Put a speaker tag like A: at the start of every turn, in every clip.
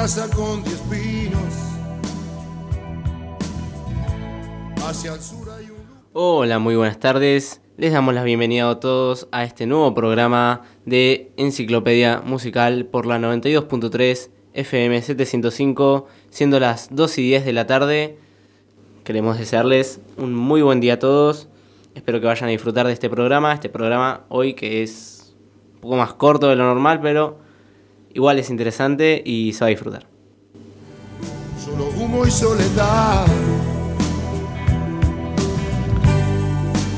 A: casa con diez pinos. Hacia el sur hay un...
B: Hola, muy buenas tardes. Les damos la bienvenida a todos a este nuevo programa de Enciclopedia Musical por la 92.3 FM 705, siendo las 2 y 10 de la tarde. Queremos desearles un muy buen día a todos. Espero que vayan a disfrutar de este programa. Este programa hoy que es un poco más corto de lo normal, pero igual es interesante y se va a disfrutar.
A: Solo humo y soledad.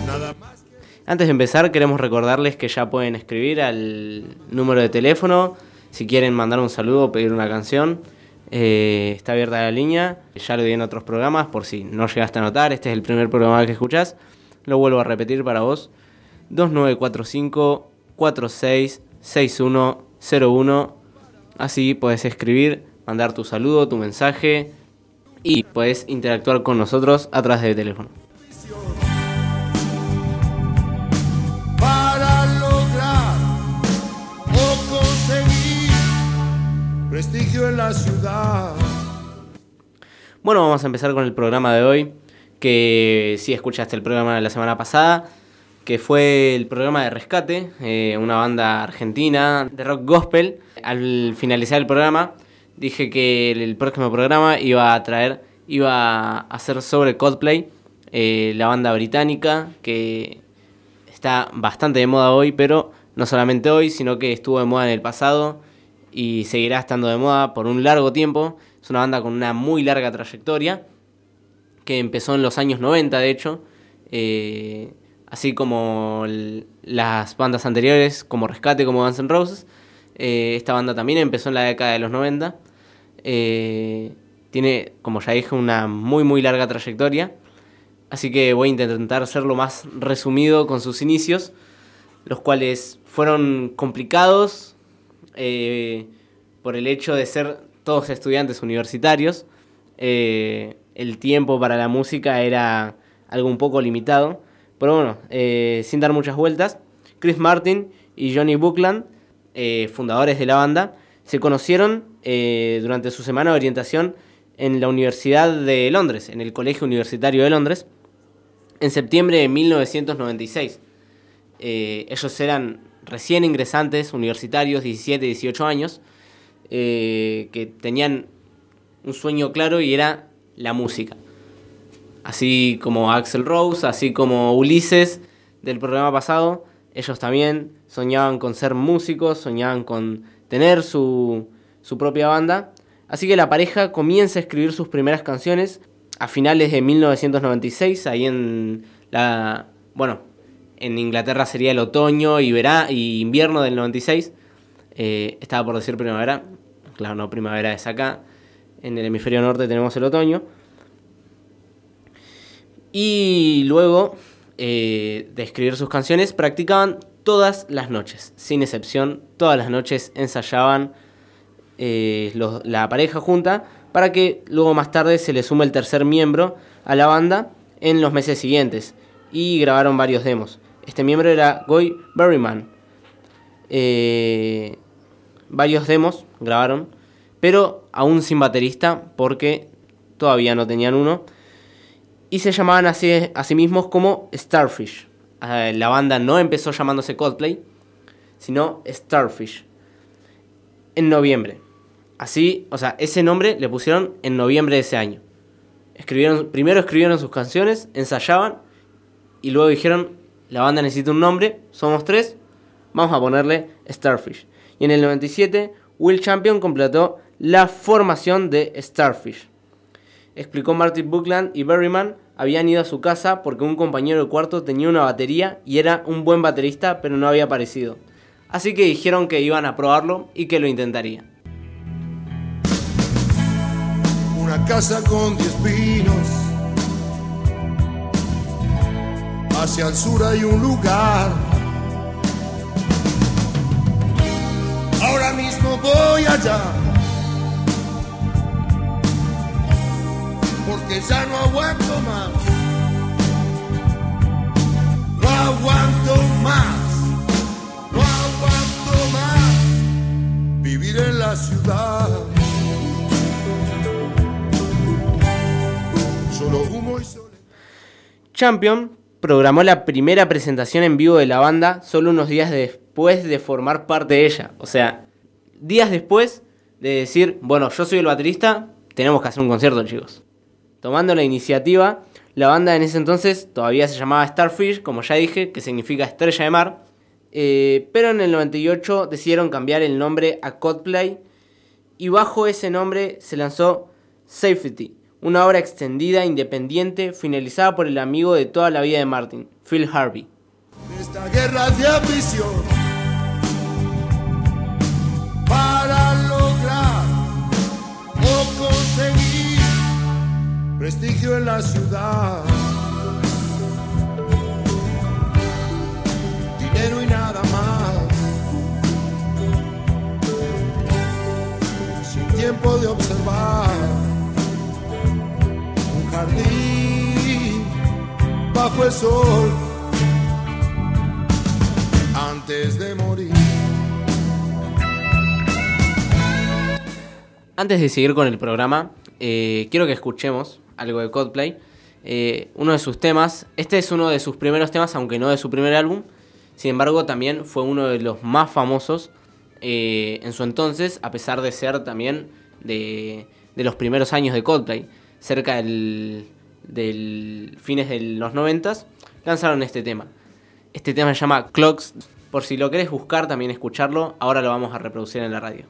A: Nada más.
B: Antes de empezar, queremos recordarles que ya pueden escribir al número de teléfono si quieren mandar un saludo o pedir una canción. eh, está abierta la línea. Ya lo di en otros programas, por si no llegaste a notar. Este es el primer programa que escuchás. Lo vuelvo a repetir para vos. 2945 466101. Así puedes escribir, mandar tu saludo, tu mensaje y puedes interactuar con nosotros a través del teléfono.
A: para lograr o conseguir prestigio en la ciudad.
B: Bueno, vamos a empezar con el programa de hoy, que si escuchaste el programa de la semana pasada, que fue el programa de Rescate, eh, una banda argentina de rock gospel. Al finalizar el programa dije que el, próximo programa iba a traer, iba a hacer sobre Coldplay, eh, la banda británica que está bastante de moda hoy, pero no solamente hoy, sino que estuvo de moda en el pasado y seguirá estando de moda por un largo tiempo. Es una banda con una muy larga trayectoria, que empezó en los años 90, de hecho, eh, así como las bandas anteriores, como Rescate, como Guns Roses. Eh, esta banda también empezó en la década de los 90. Eh, tiene, como ya dije, una muy muy larga trayectoria. Así que voy a intentar ser lo más resumido con sus inicios, los cuales fueron complicados eh, por el hecho de ser todos estudiantes universitarios. El tiempo para la música era algo un poco limitado. Pero bueno, eh, sin dar muchas vueltas, Chris Martin y Johnny Buckland, eh, fundadores de la banda, se conocieron eh, durante su semana de orientación en la Universidad de Londres, en el Colegio Universitario de Londres, en septiembre de 1996. Eh, ellos eran recién ingresantes, universitarios, 17, 18 años, que tenían un sueño claro y era la música. Así como Axel Rose, así como Ulises del programa pasado, ellos también soñaban con ser músicos, soñaban con tener su, su propia banda. Así que la pareja comienza a escribir sus primeras canciones a finales de 1996, ahí en la... Bueno, en Inglaterra sería el otoño y, verá, y invierno del 96. Eh, estaba por decir primavera. Claro, no, primavera es acá. En el hemisferio norte tenemos el otoño. Y luego eh, de escribir sus canciones, practicaban todas las noches, sin excepción. Todas las noches ensayaban eh, la pareja junta para que luego más tarde se le sume el tercer miembro a la banda en los meses siguientes. Y grabaron varios demos. Este miembro era Goy Berryman. Eh, varios demos grabaron, pero aún sin baterista porque todavía no tenían uno. Y se llamaban así, a sí mismos como Starfish. Eh, la banda no empezó llamándose Coldplay, sino Starfish. En noviembre. Así, o sea, ese nombre le pusieron en noviembre de ese año. Escribieron, primero escribieron sus canciones, ensayaban y luego dijeron, la banda necesita un nombre, somos tres, vamos a ponerle Starfish. Y en el 97, Will Champion completó la formación de Starfish. Explicó Martin Buckland y Berryman habían ido a su casa porque un compañero de cuarto tenía una batería y era un buen baterista, pero no había aparecido. Así que dijeron que iban a probarlo y que lo intentaría.
A: Una casa con diez pinos. Hacia el sur hay un lugar. Ahora mismo voy allá. porque ya no aguanto más. No aguanto más, no aguanto más vivir en la ciudad. Solo humo y soledad.
B: Champion programó la primera presentación en vivo de la banda solo unos días después de formar parte de ella. O sea, días después de decir, bueno, yo soy el baterista, tenemos que hacer un concierto, chicos. Tomando la iniciativa, la banda en ese entonces todavía se llamaba Starfish, como ya dije, que significa estrella de mar. Eh, pero en el 98 decidieron cambiar el nombre a Coldplay y bajo ese nombre se lanzó Safety, una obra extendida, independiente, finalizada por el amigo de toda la vida de Martin, Phil Harvey.
A: Esta guerra de ambición prestigio en la ciudad. Dinero y nada más. Sin tiempo de observar un jardín bajo el sol antes de morir.
B: Antes de seguir con el programa, eh, quiero que escuchemos algo de Coldplay. Eh, uno de sus temas, este es uno de sus primeros temas, aunque no de su primer álbum. Sin embargo, también fue uno de los más famosos eh, en su entonces, a pesar de ser también de, de los primeros años de Coldplay. Cerca del, del fines de los noventas, lanzaron este tema. Este tema se llama Clocks. Por si lo querés buscar, también escucharlo, ahora lo vamos a reproducir en la radio.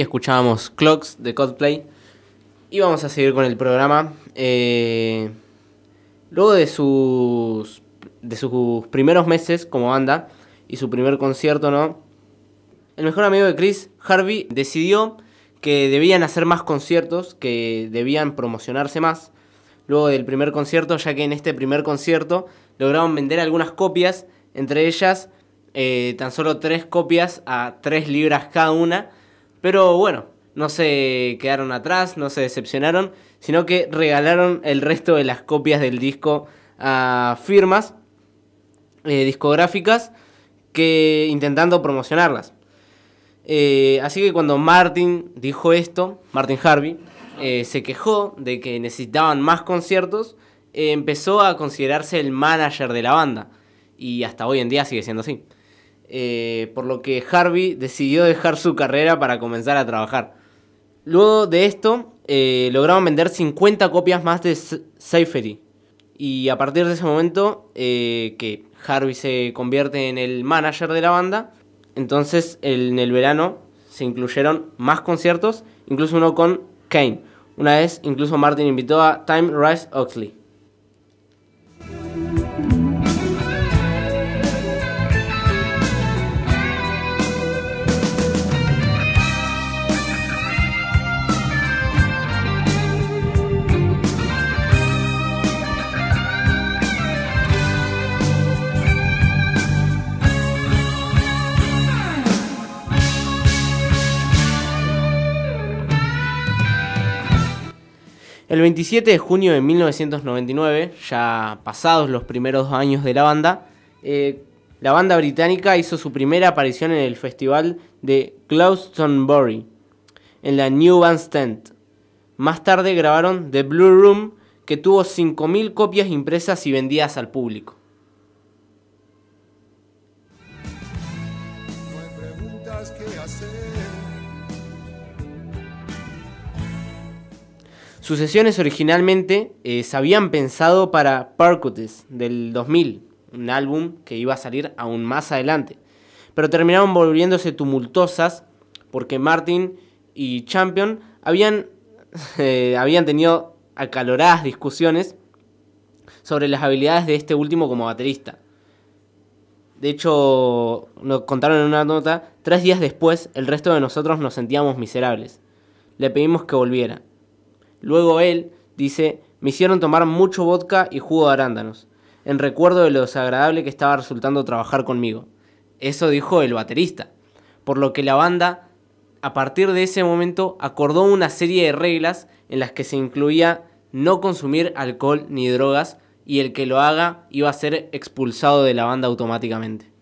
B: Escuchábamos Clocks de Coldplay. Y vamos a seguir con el programa. Eh, luego de sus, de sus primeros meses como banda y su primer concierto, ¿no? El mejor amigo de Chris, Harvey, decidió que debían hacer más conciertos, que debían promocionarse más. Luego del primer concierto, ya que en este primer concierto lograron vender algunas copias, entre ellas eh, tan solo tres copias a tres libras cada una. Pero bueno, no se quedaron atrás, no se decepcionaron, sino que regalaron el resto de las copias del disco a firmas eh, discográficas que intentando promocionarlas. Eh, así que cuando Martin dijo esto, Martin Harvey, eh, se quejó de que necesitaban más conciertos, empezó a considerarse el manager de la banda. Y hasta hoy en día sigue siendo así. Por lo que Harvey decidió dejar su carrera para comenzar a trabajar. Luego de esto, eh, lograron vender 50 copias más de Safety. Y a partir de ese momento, eh, que Harvey se convierte en el manager de la banda, entonces en el verano se incluyeron más conciertos, incluso uno con Kane. Una vez, incluso Martin invitó a Time Rise Oxley. El 27 de junio de 1999, ya pasados los primeros años de la banda, eh, la banda británica hizo su primera aparición en el festival de Glastonbury, en la New Bandstand. Más tarde grabaron The Blue Room, que tuvo 5.000 copias impresas y vendidas al público. Sus sesiones originalmente eh, se habían pensado para Percutis del 2000, un álbum que iba a salir aún más adelante, pero terminaron volviéndose tumultuosas porque Martin y Champion habían, eh, habían tenido acaloradas discusiones sobre las habilidades de este último como baterista. De hecho, nos contaron en una nota, tres días después el resto de nosotros nos sentíamos miserables. Le pedimos que volviera. Luego él dice, me hicieron tomar mucho vodka y jugo de arándanos, en recuerdo de lo desagradable que estaba resultando trabajar conmigo. Eso dijo el baterista. Por lo que la banda, a partir de ese momento, acordó una serie de reglas en las que se incluía no consumir alcohol ni drogas y el que lo haga iba a ser expulsado de la banda automáticamente.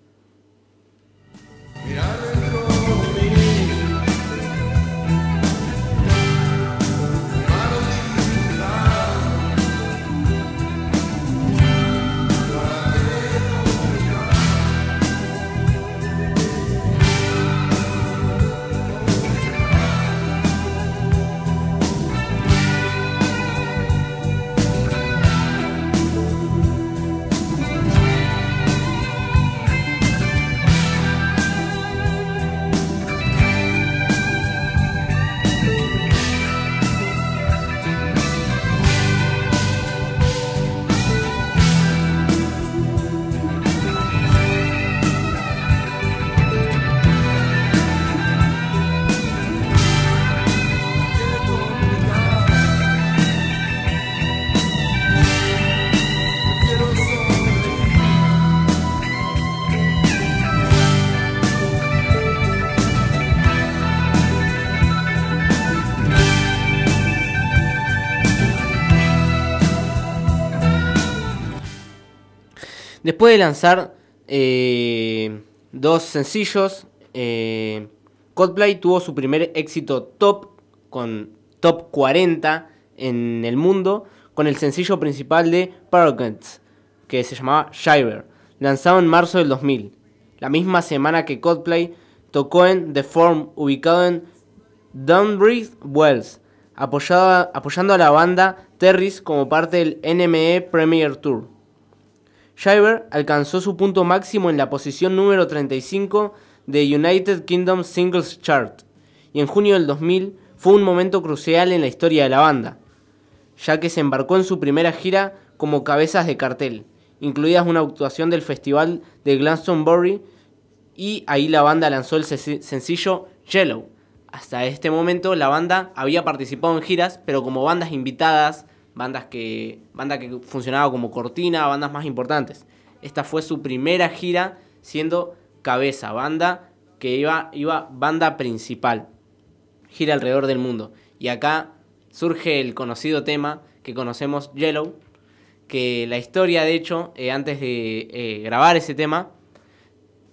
B: Después de lanzar eh, dos sencillos, eh, Coldplay tuvo su primer éxito top con top 40 en el mundo con el sencillo principal de Paragon, que se llamaba Shiver, lanzado en marzo del 2000, la misma semana que Coldplay tocó en The Form, ubicado en Dunbridge Wells, apoyando a la banda Terris como parte del NME Premier Tour. Shiver alcanzó su punto máximo en la posición número 35 de United Kingdom Singles Chart y en junio del 2000 fue un momento crucial en la historia de la banda, ya que se embarcó en su primera gira como cabezas de cartel, incluidas una actuación del festival de Glastonbury y ahí la banda lanzó el sencillo Yellow. Hasta este momento la banda había participado en giras, pero como bandas invitadas, bandas que, banda que funcionaba como cortina, bandas más importantes. Esta fue su primera gira siendo cabeza, banda que iba, iba banda principal. Gira alrededor del mundo. Y acá surge el conocido tema que conocemos, Yellow, que la historia, de hecho, eh, antes de eh, grabar ese tema,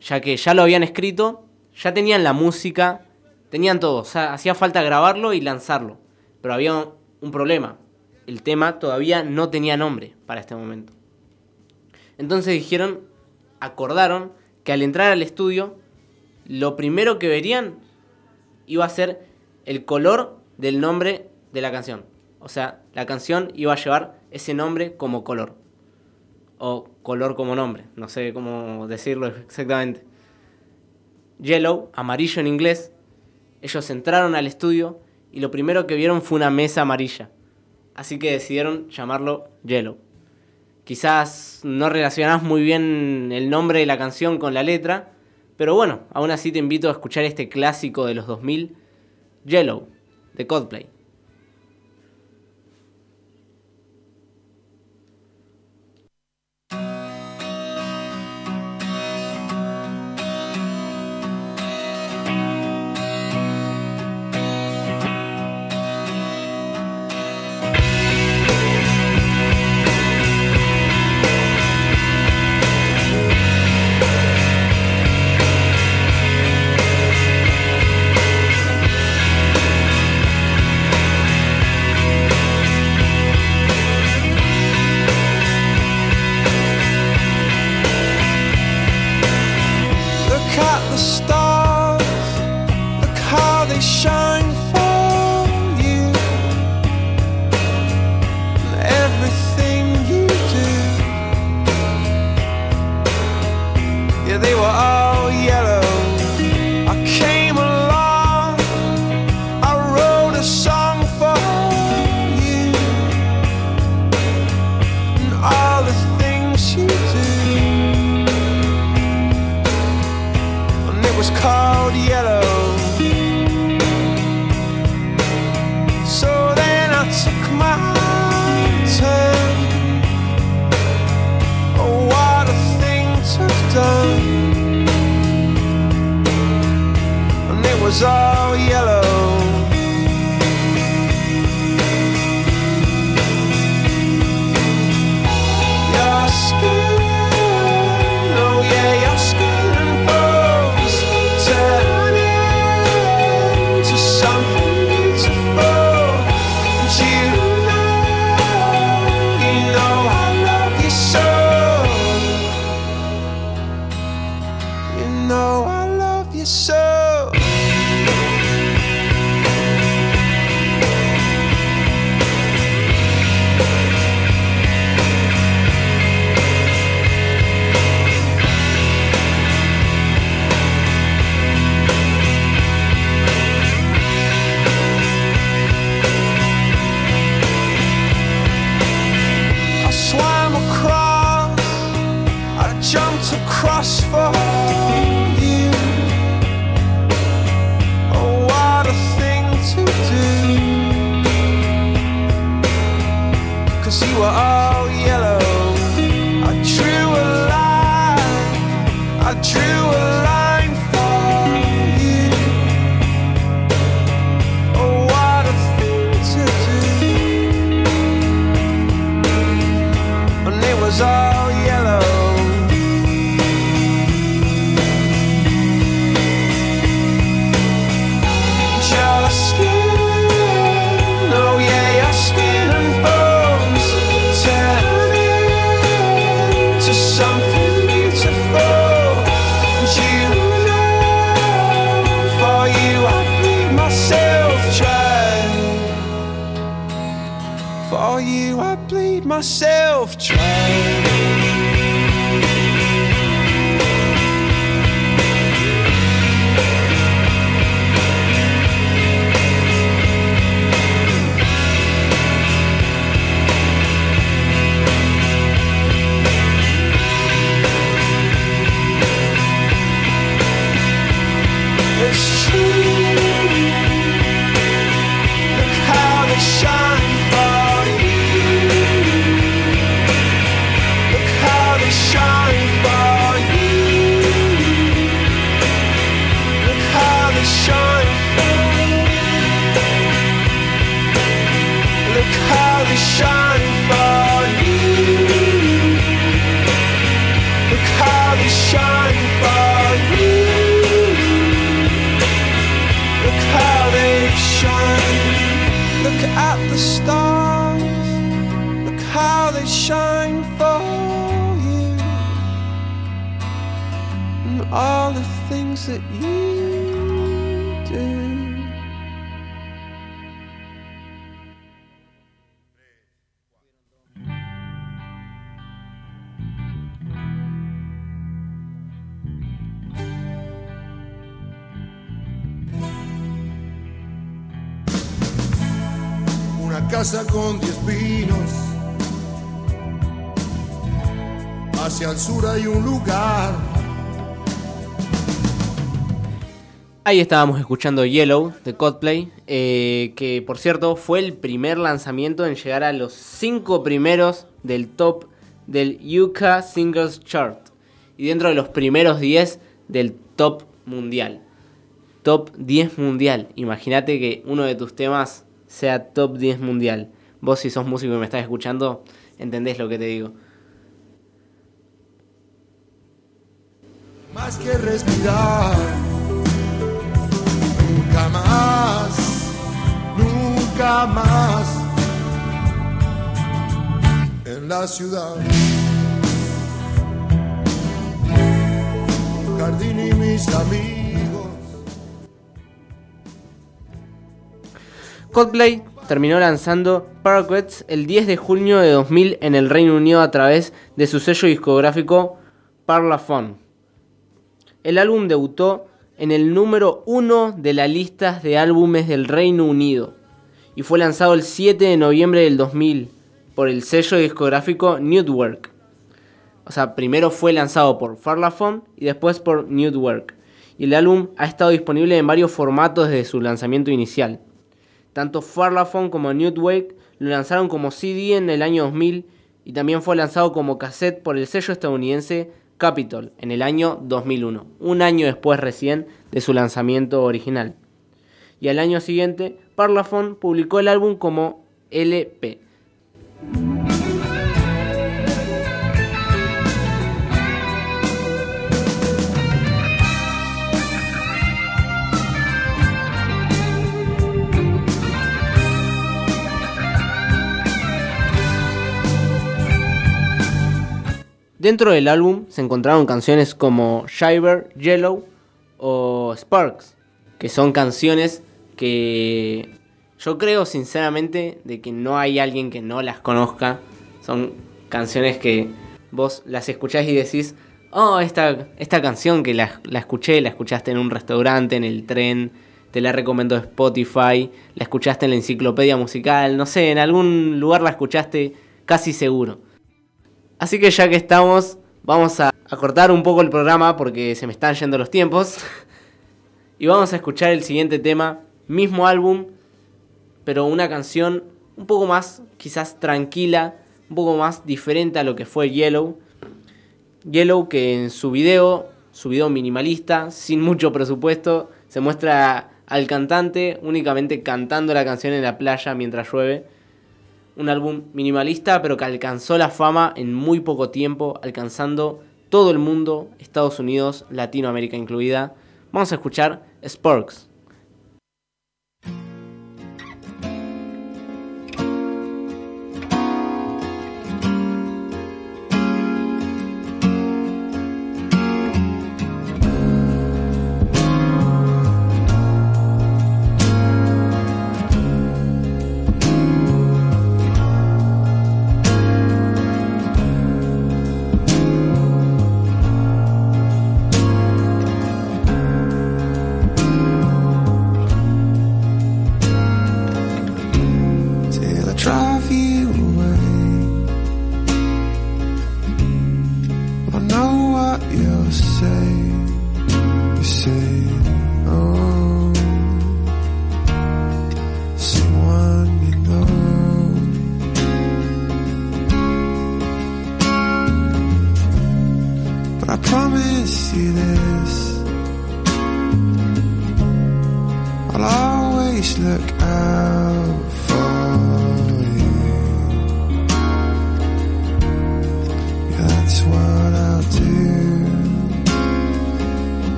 B: ya que ya lo habían escrito, ya tenían la música, tenían todo, o sea, hacía falta grabarlo y lanzarlo, pero había un problema, el tema todavía no tenía nombre para este momento. Entonces dijeron, acordaron que al entrar al estudio, lo primero que verían iba a ser el color del nombre de la canción. O sea, la canción iba a llevar ese nombre como color o color como nombre, no sé cómo decirlo exactamente. Yellow, amarillo en inglés, ellos entraron al estudio y lo primero que vieron fue una mesa amarilla, así que decidieron llamarlo Yellow. Quizás no relacionás muy bien el nombre de la canción con la letra, pero bueno, aún así te invito a escuchar este clásico de los 2000, Yellow, de Coldplay.
A: bleed myself dry.
B: Ahí estábamos escuchando Yellow de Coldplay, eh, que por cierto fue el primer lanzamiento en llegar a los 5 primeros del top del UK Singles Chart y dentro de los primeros 10 del top mundial. Top 10 mundial. Imagínate que uno de tus temas sea top 10 mundial. Vos si sos músico y me estás escuchando, entendés lo que te digo.
A: Más que respirar. Nunca más. Nunca más. En la ciudad. Jardín y mis amigos.
B: Coldplay terminó lanzando Paraquets el 10 de junio de 2000 en el Reino Unido a través de su sello discográfico Parlophone. El álbum debutó en el número 1 de la lista de álbumes del Reino Unido y fue lanzado el 7 de noviembre del 2000 por el sello discográfico Newtwork. O sea, primero fue lanzado por Parlophone y después por Newtwork. Y el álbum ha estado disponible en varios formatos desde su lanzamiento inicial. Tanto Farlaphone como Newtwake lo lanzaron como CD en el año 2000 y también fue lanzado como cassette por el sello estadounidense Capitol en el año 2001, un año después recién de su lanzamiento original. Y al año siguiente, Parlophone publicó el álbum como LP. Dentro del álbum se encontraron canciones como Shiver, Yellow o Sparks, que son canciones que yo creo sinceramente de que no hay alguien que no las conozca. Son canciones que vos las escuchás y decís, oh, esta, esta canción que la, la escuché, la escuchaste en un restaurante, en el tren, te la recomendó Spotify, la escuchaste en la enciclopedia musical, no sé, en algún lugar la escuchaste casi seguro. Así que ya que estamos, vamos a, a cortar un poco el programa porque se me están yendo los tiempos. y vamos a escuchar el siguiente tema, mismo álbum, pero una canción un poco más quizás tranquila, un poco más diferente a lo que fue Yellow. Yellow que en su video, su video minimalista, sin mucho presupuesto, se muestra al cantante únicamente cantando la canción en la playa mientras llueve. Un álbum minimalista pero que alcanzó la fama en muy poco tiempo, alcanzando todo el mundo, Estados Unidos, Latinoamérica incluida. Vamos a escuchar Sparks.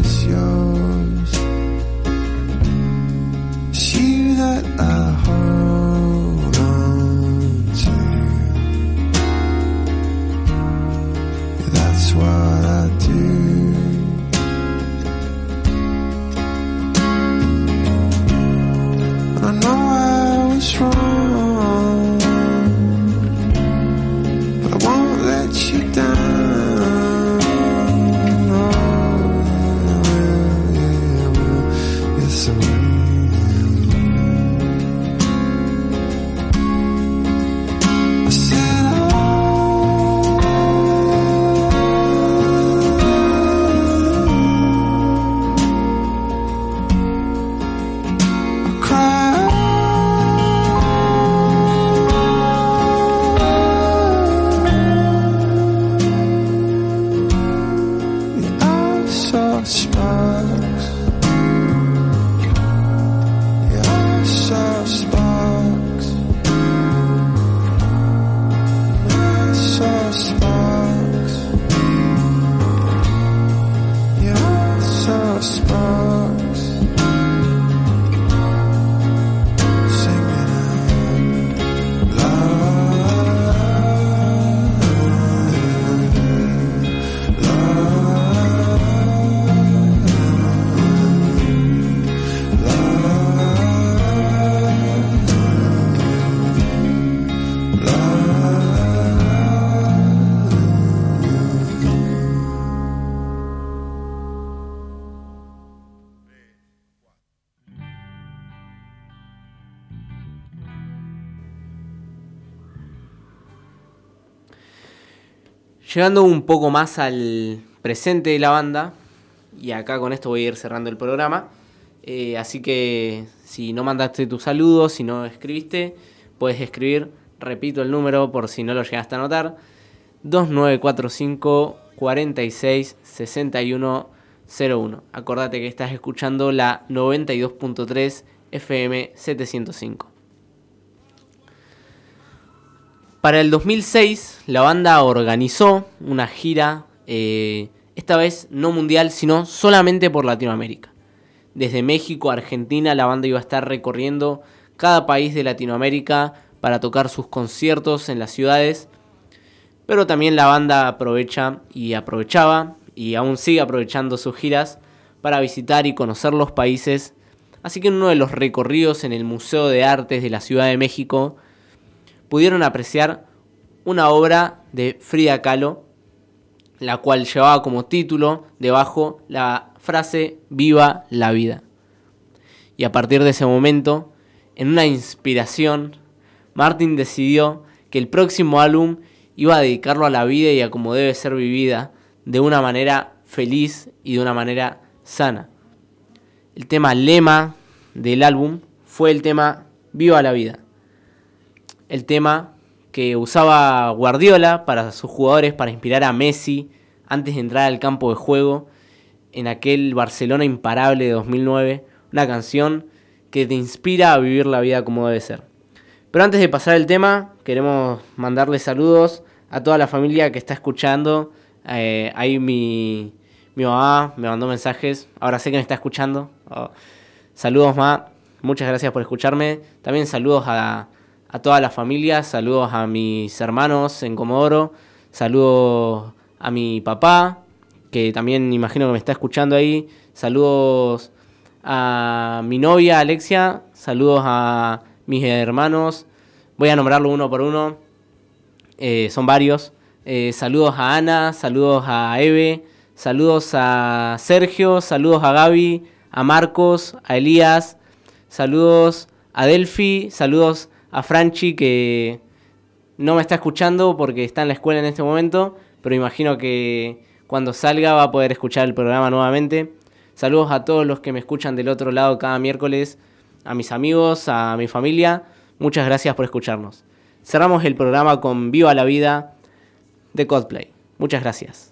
C: Is.
B: Llegando un poco más al presente de la banda, y acá con esto voy a ir cerrando el programa. eh, así que si no mandaste tus saludos, si no escribiste, puedes escribir, repito el número por si no lo llegaste a anotar, 2945 46 61 01. Acordate que estás escuchando la 92.3 FM 705. Para el 2006, la banda organizó una gira, eh, esta vez no mundial, sino solamente por Latinoamérica. Desde México a Argentina, la banda iba a estar recorriendo cada país de Latinoamérica para tocar sus conciertos en las ciudades. Pero también la banda aprovecha y aprovechaba, y aún sigue aprovechando sus giras, para visitar y conocer los países. Así que en uno de los recorridos en el Museo de Artes de la Ciudad de México, pudieron apreciar una obra de Frida Kahlo, la cual llevaba como título debajo la frase Viva la vida. Y a partir de ese momento, en una inspiración, Martin decidió que el próximo álbum iba a dedicarlo a la vida y a cómo debe ser vivida, de una manera feliz y de una manera sana. El tema lema del álbum fue el tema Viva la vida el tema que usaba Guardiola para sus jugadores, para inspirar a Messi antes de entrar al campo de juego en aquel Barcelona imparable de 2009, una canción que te inspira a vivir la vida como debe ser. Pero antes de pasar el tema, queremos mandarle saludos a toda la familia que está escuchando. Eh, ahí mi, mi mamá me mandó mensajes, ahora sé que me está escuchando. Oh, Saludos, ma. Muchas gracias por escucharme. También saludos a, a toda la familia, saludos a mis hermanos en Comodoro,
D: saludos a mi papá, que también imagino que me está escuchando ahí, saludos a mi novia Alexia, saludos a mis hermanos, voy a nombrarlo uno por uno, eh, son varios, eh, saludos a Ana, saludos a Eve, saludos a Sergio, saludos a Gaby, a Marcos, a Elías, saludos a Delphi, saludos a Franchi que no me está escuchando porque está en la escuela en este momento, pero imagino que cuando salga va a poder escuchar el programa nuevamente. Saludos a todos los que me escuchan del otro lado cada miércoles, a mis amigos, a mi familia. Muchas gracias por escucharnos. Cerramos el programa con Viva la Vida de Cosplay. Muchas gracias.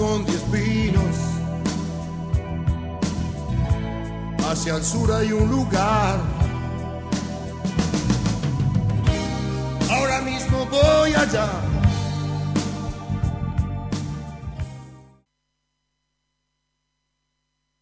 A: Con diez pinos. Hacia el sur hay un lugar. Ahora mismo voy allá